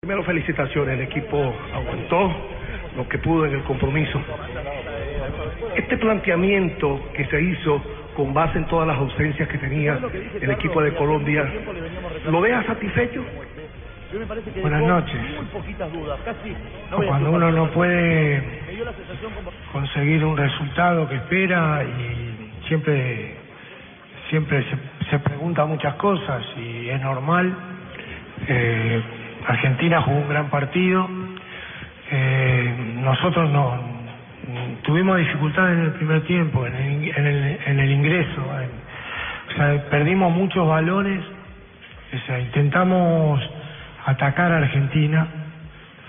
Primero felicitaciones, el equipo aguantó lo que pudo en el compromiso. Este planteamiento que se hizo con base en todas las ausencias que tenía el equipo de Colombia, ¿lo deja satisfecho? Buenas noches. Cuando uno no puede conseguir un resultado que espera y siempre siempre se, se pregunta muchas cosas y es normal. Eh, Argentina jugó un gran partido. Eh, nosotros no tuvimos dificultades en el primer tiempo, en el, en el, en el ingreso. o sea, perdimos muchos valores. O sea, intentamos atacar a Argentina.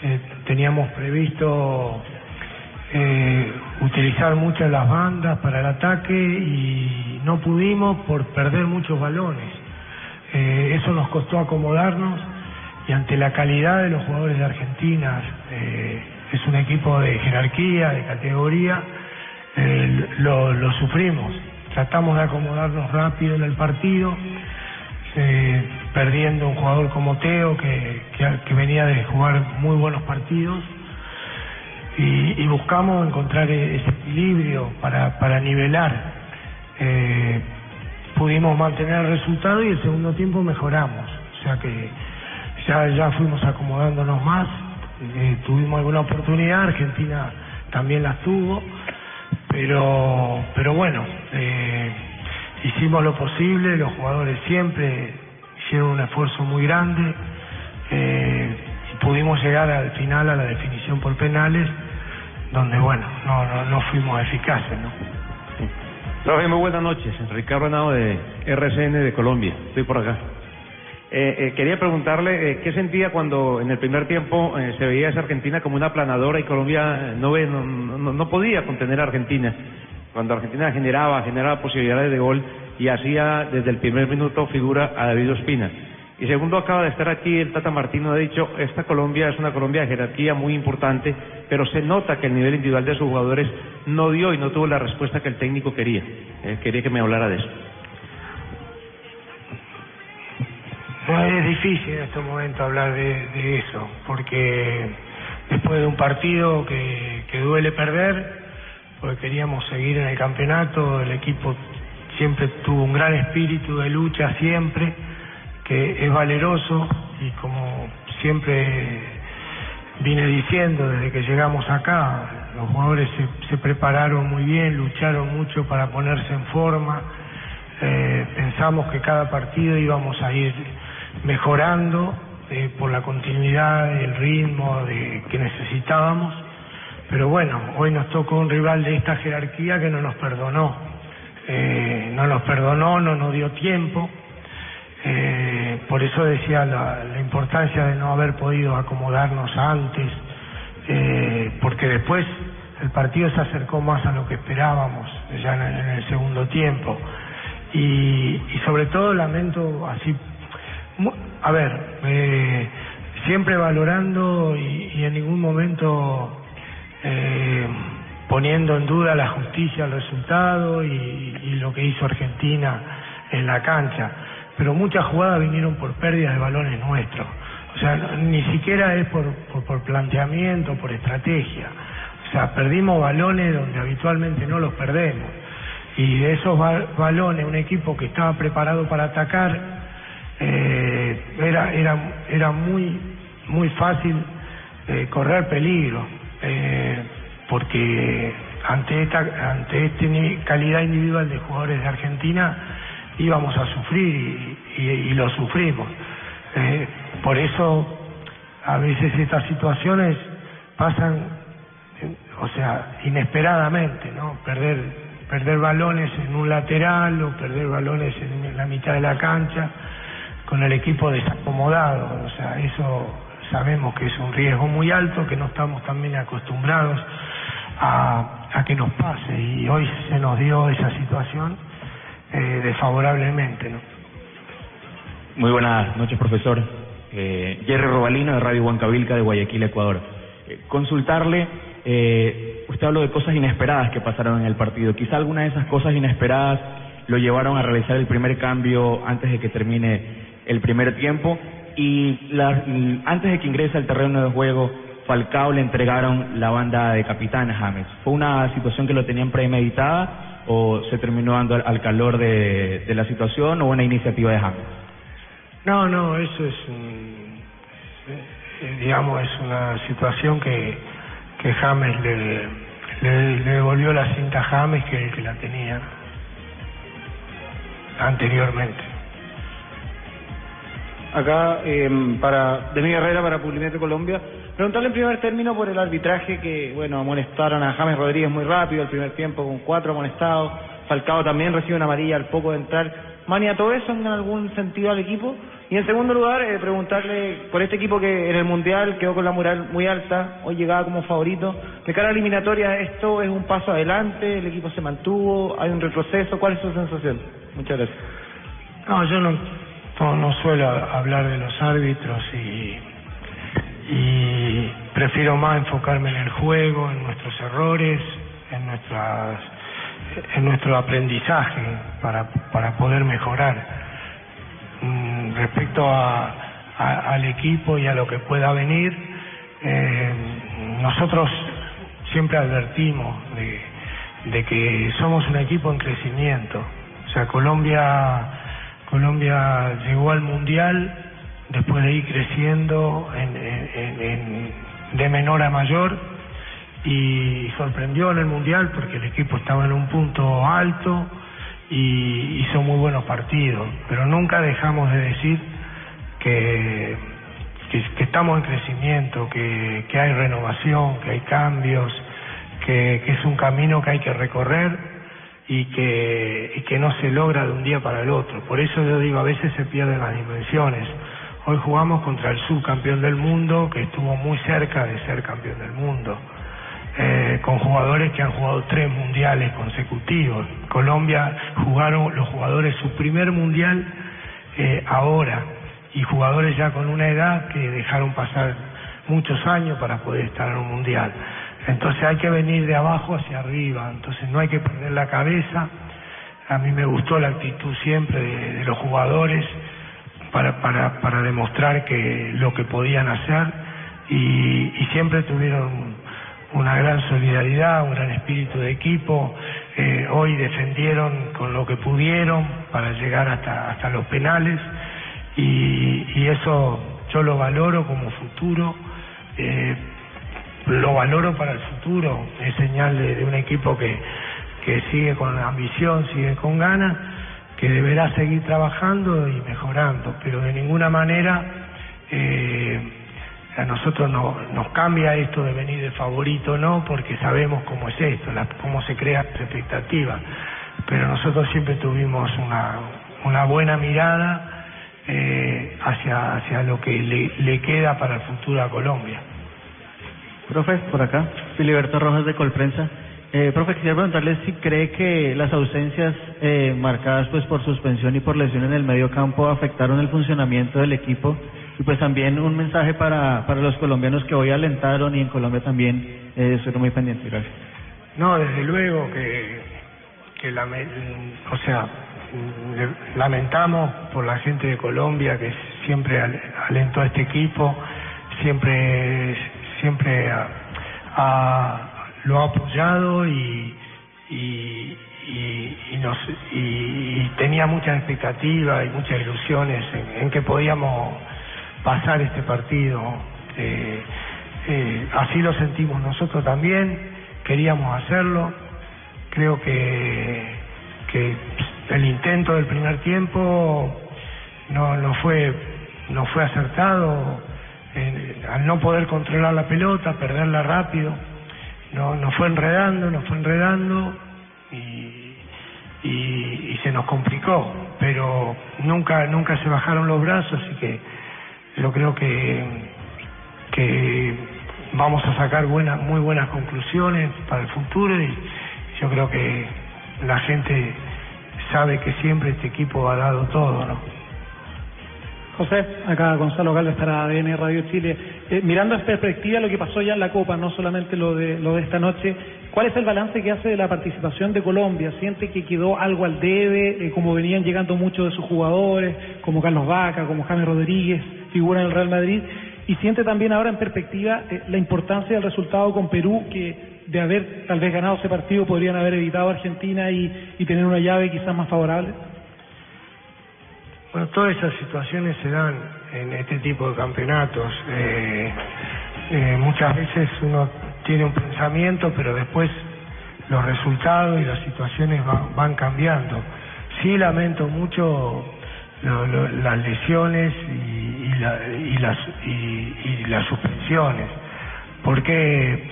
Eh, teníamos previsto eh, utilizar muchas las bandas para el ataque y no pudimos por perder muchos balones. Eh, eso nos costó acomodarnos y ante la calidad de los jugadores de Argentina, eh, es un equipo de jerarquía, de categoría, eh, lo, sufrimos. Tratamos de acomodarnos rápido en el partido, eh, perdiendo un jugador como Teo, que, que, venía de jugar muy buenos partidos, y, buscamos encontrar ese equilibrio para, para nivelar. Eh, pudimos mantener el resultado y el segundo tiempo mejoramos. O sea que ya, ya fuimos acomodándonos más, eh, tuvimos alguna oportunidad, Argentina también las tuvo, pero, pero bueno, eh, hicimos lo posible, los jugadores siempre hicieron un esfuerzo muy grande eh, pudimos llegar al final a la definición por penales, donde bueno, no, no, no fuimos eficaces, ¿no? Profe, muy buenas noches. Ricardo Henao de RCN de Colombia. Estoy por acá. Eh, eh, quería preguntarle eh, qué sentía cuando en el primer tiempo eh, se veía esa Argentina como una aplanadora y Colombia no, ve, no, no, no, podía contener a Argentina. Cuando Argentina generaba, generaba posibilidades de gol y hacía desde el primer minuto figura a David Ospina. Y segundo, acaba de estar aquí el Tata Martino ha dicho, esta Colombia es una Colombia de jerarquía muy importante, pero se nota que el nivel individual de sus jugadores no dio y no tuvo la respuesta que el técnico quería. quería que me hablara de eso. Es difícil en este momento hablar de, eso, porque después de un partido que, duele perder, porque queríamos seguir en el campeonato, el equipo siempre tuvo un gran espíritu de lucha, siempre, que es valeroso y como siempre vine diciendo desde que llegamos acá, los jugadores se, se prepararon muy bien, lucharon mucho para ponerse en forma, eh, pensamos que cada partido íbamos a ir mejorando eh, por la continuidad, el ritmo de, que necesitábamos. Pero bueno, hoy nos tocó un rival de esta jerarquía que no nos perdonó. Eh, no nos perdonó, no nos dio tiempo. Eh, por eso decía la, importancia de no haber podido acomodarnos antes, eh, porque después el partido se acercó más a lo que esperábamos ya en, en el segundo tiempo. Y, y sobre todo lamento así a ver, eh, siempre valorando y, y, en ningún momento eh, poniendo en duda la justicia, el resultado y, lo que hizo Argentina en la cancha. Pero muchas jugadas vinieron por pérdidas de balones nuestros. O sea, ni siquiera es por, por, por planteamiento, por estrategia. O sea, perdimos balones donde habitualmente no los perdemos. Y de esos balones, un equipo que estaba preparado para atacar, eh, era, era, era muy, muy fácil eh, correr peligro, eh, porque ante esta, ante esta calidad individual de jugadores de Argentina íbamos a sufrir y, y, lo sufrimos. Eh, por eso a veces estas situaciones pasan, o sea, inesperadamente, ¿no? Perder, perder balones en un lateral o perder balones en la mitad de la cancha con el equipo desacomodado, o sea, eso sabemos que es un riesgo muy alto, que no estamos también acostumbrados a, a que nos pase y hoy se nos dio esa situación eh, desfavorablemente. ¿no? Muy buenas noches, profesor. Eh, Jerry Robalino de Radio Huancavilca de Guayaquil, Ecuador. Eh, consultarle, eh, usted habló de cosas inesperadas que pasaron en el partido. Quizá alguna de esas cosas inesperadas lo llevaron a realizar el primer cambio antes de que termine el primer tiempo y, la- antes de que ingrese al terreno de juego, Falcao le entregaron la banda de capitán James. ¿Fue una situación que lo tenían premeditada o se terminó dando al, al calor de, la situación o una iniciativa de James? No, no, eso es, digamos, es una situación que, James le, devolvió la cinta a James que la tenía anteriormente. Acá, eh, para de mi Herrera para Publimetro Colombia. Preguntarle en primer término por el arbitraje que, bueno, amonestaron a James Rodríguez muy rápido el primer tiempo con cuatro amonestados. Falcao también recibe una amarilla al poco de entrar. ¿Mania todo eso en algún sentido al equipo? Y en segundo lugar, eh, preguntarle por este equipo que en el Mundial quedó con la mural muy alta, hoy llegaba como favorito. De cara a eliminatoria, ¿esto es un paso adelante? ¿El equipo se mantuvo? ¿Hay un retroceso? ¿Cuál es su sensación? Muchas gracias. No, yo no, no, no suelo hablar de los árbitros y, y prefiero más enfocarme en el juego, en nuestros errores, en nuestras en nuestro aprendizaje para, para poder mejorar. Mm, respecto a, al equipo y a lo que pueda venir, eh, nosotros siempre advertimos de que somos un equipo en crecimiento. O sea, Colombia, Colombia llegó al Mundial después de ir creciendo en- de menor a mayor y sorprendió en el Mundial porque el equipo estaba en un punto alto y hizo muy buenos partidos, pero nunca dejamos de decir que, estamos en crecimiento, que, hay renovación, que hay cambios, que es un camino que hay que recorrer y que, y que no se logra de un día para el otro. Por eso yo digo, a veces se pierden las dimensiones. Hoy jugamos contra el subcampeón del mundo, que estuvo muy cerca de ser campeón del mundo, eh, con jugadores que han jugado tres mundiales consecutivos. Colombia jugaron los jugadores su primer mundial eh, ahora y jugadores ya con una edad que dejaron pasar muchos años para poder estar en un mundial. Entonces hay que venir de abajo hacia arriba, entonces no hay que perder la cabeza. A mí me gustó la actitud siempre de, los jugadores para, para, para demostrar que lo que podían hacer y, y siempre tuvieron una gran solidaridad, un gran espíritu de equipo. Eh, hoy defendieron con lo que pudieron para llegar hasta, hasta los penales y, y eso yo lo valoro como futuro. eh, lo valoro para el futuro, es señal de, un equipo que, que sigue con ambición, sigue con ganas, que deberá seguir trabajando y mejorando, pero de ninguna manera eh, a nosotros no, nos cambia esto de venir de favorito, no, porque sabemos cómo es esto, la- cómo se crea esta expectativa, pero nosotros siempre tuvimos una, una buena mirada eh, hacia, hacia lo que le, le queda para el futuro a Colombia. Profe, por acá, Filiberto Rojas de Colprensa. Eh, profe, quisiera preguntarle si cree que las ausencias eh, marcadas pues por suspensión y por lesión en el medio campo afectaron el funcionamiento del equipo y pues también un mensaje para, para los colombianos que hoy alentaron y en Colombia también eh, estuvieron muy pendientes. Gracias. No, desde luego que, que lame- o sea, lamentamos por la gente de Colombia que siempre al- alentó a este equipo, siempre, siempre ha- lo ha apoyado y, y, y, y nos, tenía muchas expectativas y muchas ilusiones en, en que podíamos pasar este partido. Eh, eh, así lo sentimos nosotros también, queríamos hacerlo. Creo que, que el intento del primer tiempo no, no fue no fue acertado eh, al no poder controlar la pelota, perderla rápido. No, nos fue enredando, nos fue enredando y, y, y se nos complicó, pero nunca nunca se bajaron los brazos, así que yo creo que que vamos a sacar buenas, muy buenas conclusiones para el futuro y yo creo que la gente sabe que siempre este equipo ha dado todo, ¿no? José, acá Gonzalo Galvez para ADN Radio Chile. Eh, mirando en perspectiva lo que pasó ya en la Copa, no solamente lo de, lo de esta noche, ¿cuál es el balance que hace de la participación de Colombia? ¿Siente que quedó algo al debe, eh, como venían llegando muchos de sus jugadores, como Carlos Vaca, como James Rodríguez? figura en el Real Madrid y siente también ahora en perspectiva eh, la importancia del resultado con Perú que de haber tal vez ganado ese partido podrían haber evitado a Argentina y, y tener una llave quizás más favorable. Bueno, todas esas situaciones se dan en este tipo de campeonatos. Eh, eh, muchas veces uno tiene un pensamiento, pero después los resultados y las situaciones van, van cambiando. Sí lamento mucho las lesiones y, la- y las, y, las suspensiones, porque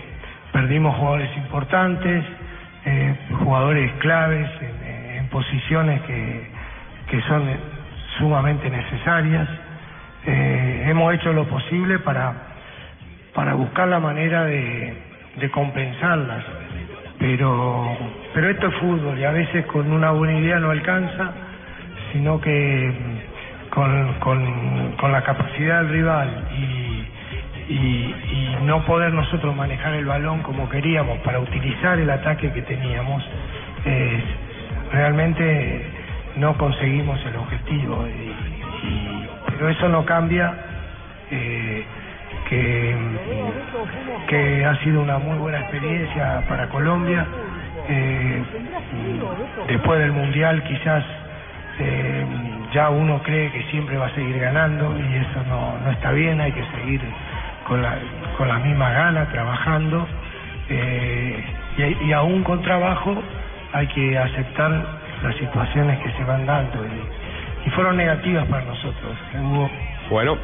perdimos jugadores importantes, eh, jugadores claves en, en posiciones que son sumamente necesarias. Eh, hemos hecho lo posible para, para buscar la manera de, compensarlas, pero, pero esto es fútbol y a veces con una buena idea no alcanza, sino que mm, con, con, con la capacidad del rival y, y, y no poder nosotros manejar el balón como queríamos para utilizar el ataque que teníamos, eh, realmente no conseguimos el objetivo. y- pero eso no cambia eh, que, que ha sido una muy buena experiencia para Colombia. Eh, después del Mundial quizás eh, ya uno cree que siempre va a seguir ganando y eso no, no está bien, hay que seguir con la, con la misma gana, trabajando eh, y, y aún con trabajo hay que aceptar las situaciones que se van dando y, y fueron negativas para nosotros. Hubo Bueno,